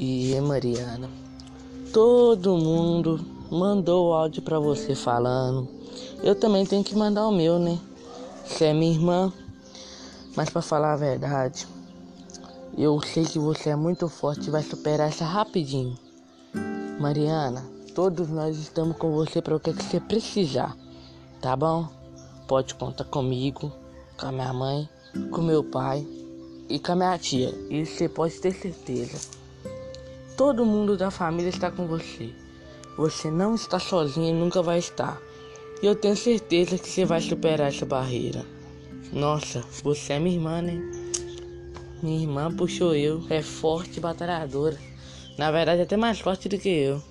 dia, Mariana. Todo mundo mandou o áudio para você falando. Eu também tenho que mandar o meu, né? Você é minha irmã. Mas para falar a verdade, eu sei que você é muito forte e vai superar essa rapidinho. Mariana, todos nós estamos com você para o que você precisar, tá bom? Pode contar comigo, com a minha mãe, com meu pai e com a minha tia. Isso você pode ter certeza. Todo mundo da família está com você. Você não está sozinha e nunca vai estar. E eu tenho certeza que você vai superar essa barreira. Nossa, você é minha irmã, né? Minha irmã puxou eu. É forte e batalhadora. Na verdade, é até mais forte do que eu.